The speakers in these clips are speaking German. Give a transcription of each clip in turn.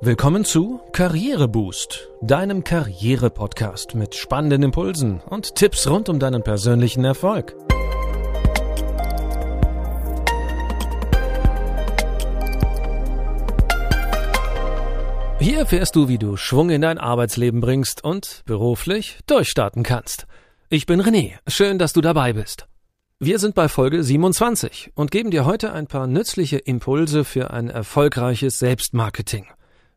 Willkommen zu Karriereboost, deinem Karriere-Podcast mit spannenden Impulsen und Tipps rund um deinen persönlichen Erfolg. Hier erfährst du, wie du Schwung in dein Arbeitsleben bringst und beruflich durchstarten kannst. Ich bin René, schön, dass du dabei bist. Wir sind bei Folge 27 und geben dir heute ein paar nützliche Impulse für ein erfolgreiches Selbstmarketing.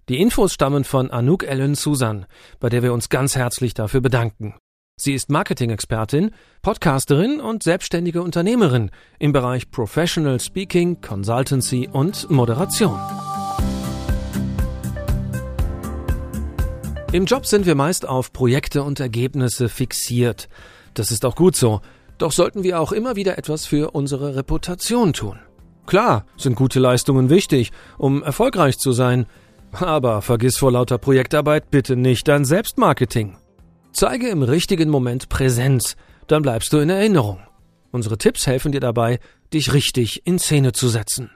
Die Infos stammen von Anouk Ellen Susan, bei der wir uns ganz herzlich dafür bedanken. Sie ist Marketing-Expertin, Podcasterin und selbstständige Unternehmerin im Bereich Professional Speaking, Consultancy und Moderation. Im Job sind wir meist auf Projekte und Ergebnisse fixiert. Das ist auch gut so. Doch sollten wir auch immer wieder etwas für unsere Reputation tun. Klar sind gute Leistungen wichtig, um erfolgreich zu sein, aber vergiss vor lauter Projektarbeit bitte nicht dein Selbstmarketing. Zeige im richtigen Moment Präsenz, dann bleibst du in Erinnerung. Unsere Tipps helfen dir dabei, dich richtig in Szene zu setzen.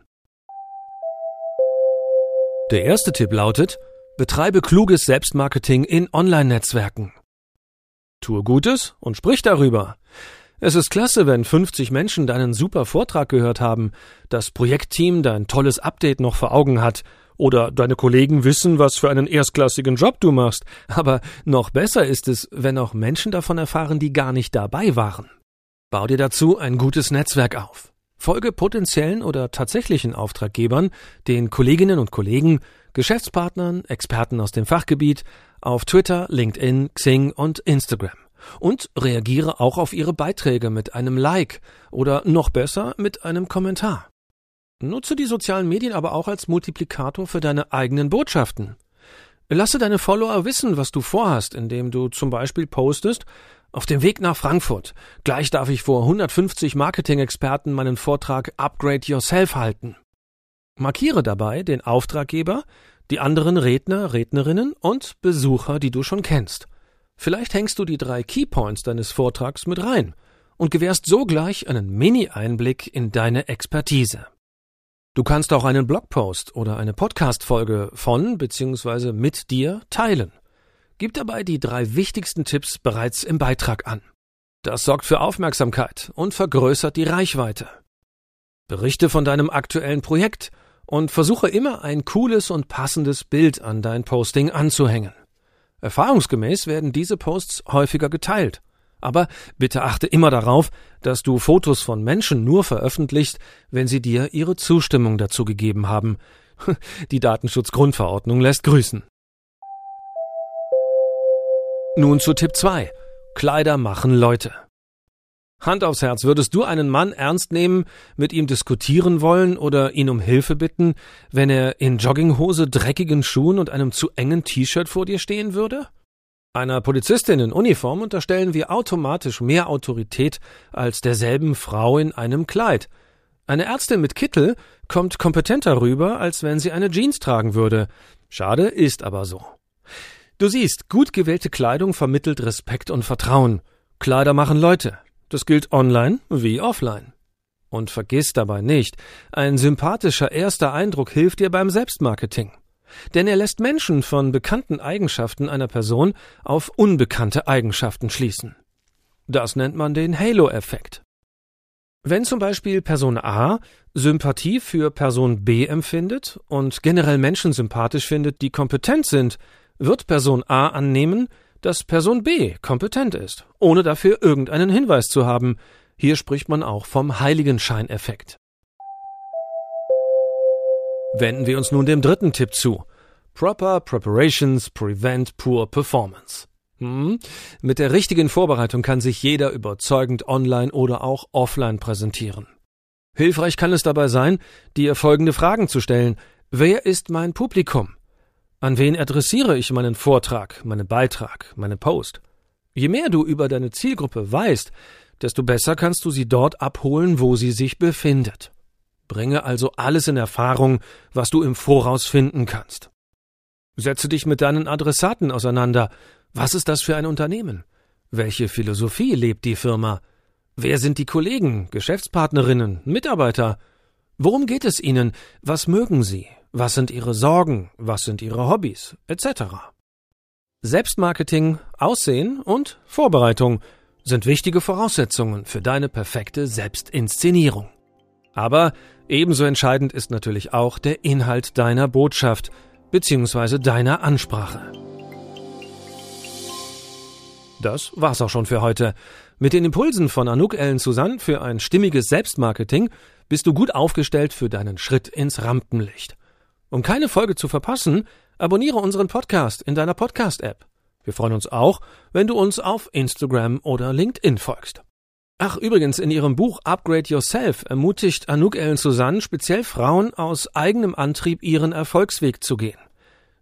Der erste Tipp lautet, betreibe kluges Selbstmarketing in Online-Netzwerken. Tue Gutes und sprich darüber. Es ist klasse, wenn 50 Menschen deinen super Vortrag gehört haben, das Projektteam dein tolles Update noch vor Augen hat oder deine Kollegen wissen, was für einen erstklassigen Job du machst. Aber noch besser ist es, wenn auch Menschen davon erfahren, die gar nicht dabei waren. Bau dir dazu ein gutes Netzwerk auf. Folge potenziellen oder tatsächlichen Auftraggebern, den Kolleginnen und Kollegen, Geschäftspartnern, Experten aus dem Fachgebiet auf Twitter, LinkedIn, Xing und Instagram. Und reagiere auch auf ihre Beiträge mit einem Like oder noch besser mit einem Kommentar. Nutze die sozialen Medien aber auch als Multiplikator für deine eigenen Botschaften. Lasse deine Follower wissen, was du vorhast, indem du zum Beispiel postest, auf dem Weg nach Frankfurt. Gleich darf ich vor 150 Marketing-Experten meinen Vortrag Upgrade Yourself halten. Markiere dabei den Auftraggeber, die anderen Redner, Rednerinnen und Besucher, die du schon kennst. Vielleicht hängst du die drei Keypoints deines Vortrags mit rein und gewährst so gleich einen Mini-Einblick in deine Expertise. Du kannst auch einen Blogpost oder eine Podcast-Folge von bzw. mit dir teilen. Gib dabei die drei wichtigsten Tipps bereits im Beitrag an. Das sorgt für Aufmerksamkeit und vergrößert die Reichweite. Berichte von deinem aktuellen Projekt und versuche immer ein cooles und passendes Bild an dein Posting anzuhängen. Erfahrungsgemäß werden diese Posts häufiger geteilt aber bitte achte immer darauf, dass du Fotos von Menschen nur veröffentlichst, wenn sie dir ihre Zustimmung dazu gegeben haben. Die Datenschutzgrundverordnung lässt grüßen. Nun zu Tipp 2. Kleider machen Leute. Hand aufs Herz, würdest du einen Mann ernst nehmen, mit ihm diskutieren wollen oder ihn um Hilfe bitten, wenn er in Jogginghose, dreckigen Schuhen und einem zu engen T-Shirt vor dir stehen würde? Einer Polizistin in Uniform unterstellen wir automatisch mehr Autorität als derselben Frau in einem Kleid. Eine Ärztin mit Kittel kommt kompetenter rüber, als wenn sie eine Jeans tragen würde. Schade, ist aber so. Du siehst, gut gewählte Kleidung vermittelt Respekt und Vertrauen. Kleider machen Leute. Das gilt online wie offline. Und vergiss dabei nicht, ein sympathischer erster Eindruck hilft dir beim Selbstmarketing. Denn er lässt Menschen von bekannten Eigenschaften einer Person auf unbekannte Eigenschaften schließen. Das nennt man den Halo-Effekt. Wenn zum Beispiel Person A Sympathie für Person B empfindet und generell Menschen sympathisch findet, die kompetent sind, wird Person A annehmen, dass Person B kompetent ist, ohne dafür irgendeinen Hinweis zu haben. Hier spricht man auch vom Heiligenscheineffekt. Wenden wir uns nun dem dritten Tipp zu. Proper Preparations Prevent Poor Performance. Hm? Mit der richtigen Vorbereitung kann sich jeder überzeugend online oder auch offline präsentieren. Hilfreich kann es dabei sein, dir folgende Fragen zu stellen. Wer ist mein Publikum? An wen adressiere ich meinen Vortrag, meinen Beitrag, meinen Post? Je mehr du über deine Zielgruppe weißt, desto besser kannst du sie dort abholen, wo sie sich befindet. Bringe also alles in Erfahrung, was du im Voraus finden kannst. Setze dich mit deinen Adressaten auseinander. Was ist das für ein Unternehmen? Welche Philosophie lebt die Firma? Wer sind die Kollegen, Geschäftspartnerinnen, Mitarbeiter? Worum geht es ihnen? Was mögen sie? Was sind ihre Sorgen? Was sind ihre Hobbys? Etc. Selbstmarketing, Aussehen und Vorbereitung sind wichtige Voraussetzungen für deine perfekte Selbstinszenierung. Aber ebenso entscheidend ist natürlich auch der Inhalt deiner Botschaft bzw. deiner Ansprache. Das war's auch schon für heute. Mit den Impulsen von Anouk Ellen Susanne für ein stimmiges Selbstmarketing bist du gut aufgestellt für deinen Schritt ins Rampenlicht. Um keine Folge zu verpassen, abonniere unseren Podcast in deiner Podcast-App. Wir freuen uns auch, wenn du uns auf Instagram oder LinkedIn folgst. Ach, übrigens, in ihrem Buch Upgrade Yourself ermutigt Anouk Ellen Susanne speziell Frauen aus eigenem Antrieb ihren Erfolgsweg zu gehen.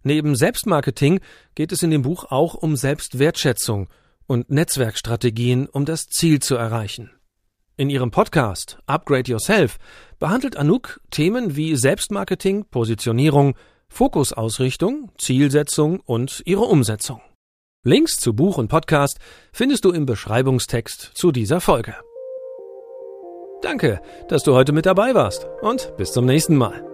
Neben Selbstmarketing geht es in dem Buch auch um Selbstwertschätzung und Netzwerkstrategien, um das Ziel zu erreichen. In ihrem Podcast Upgrade Yourself behandelt Anouk Themen wie Selbstmarketing, Positionierung, Fokusausrichtung, Zielsetzung und ihre Umsetzung. Links zu Buch und Podcast findest du im Beschreibungstext zu dieser Folge. Danke, dass du heute mit dabei warst und bis zum nächsten Mal.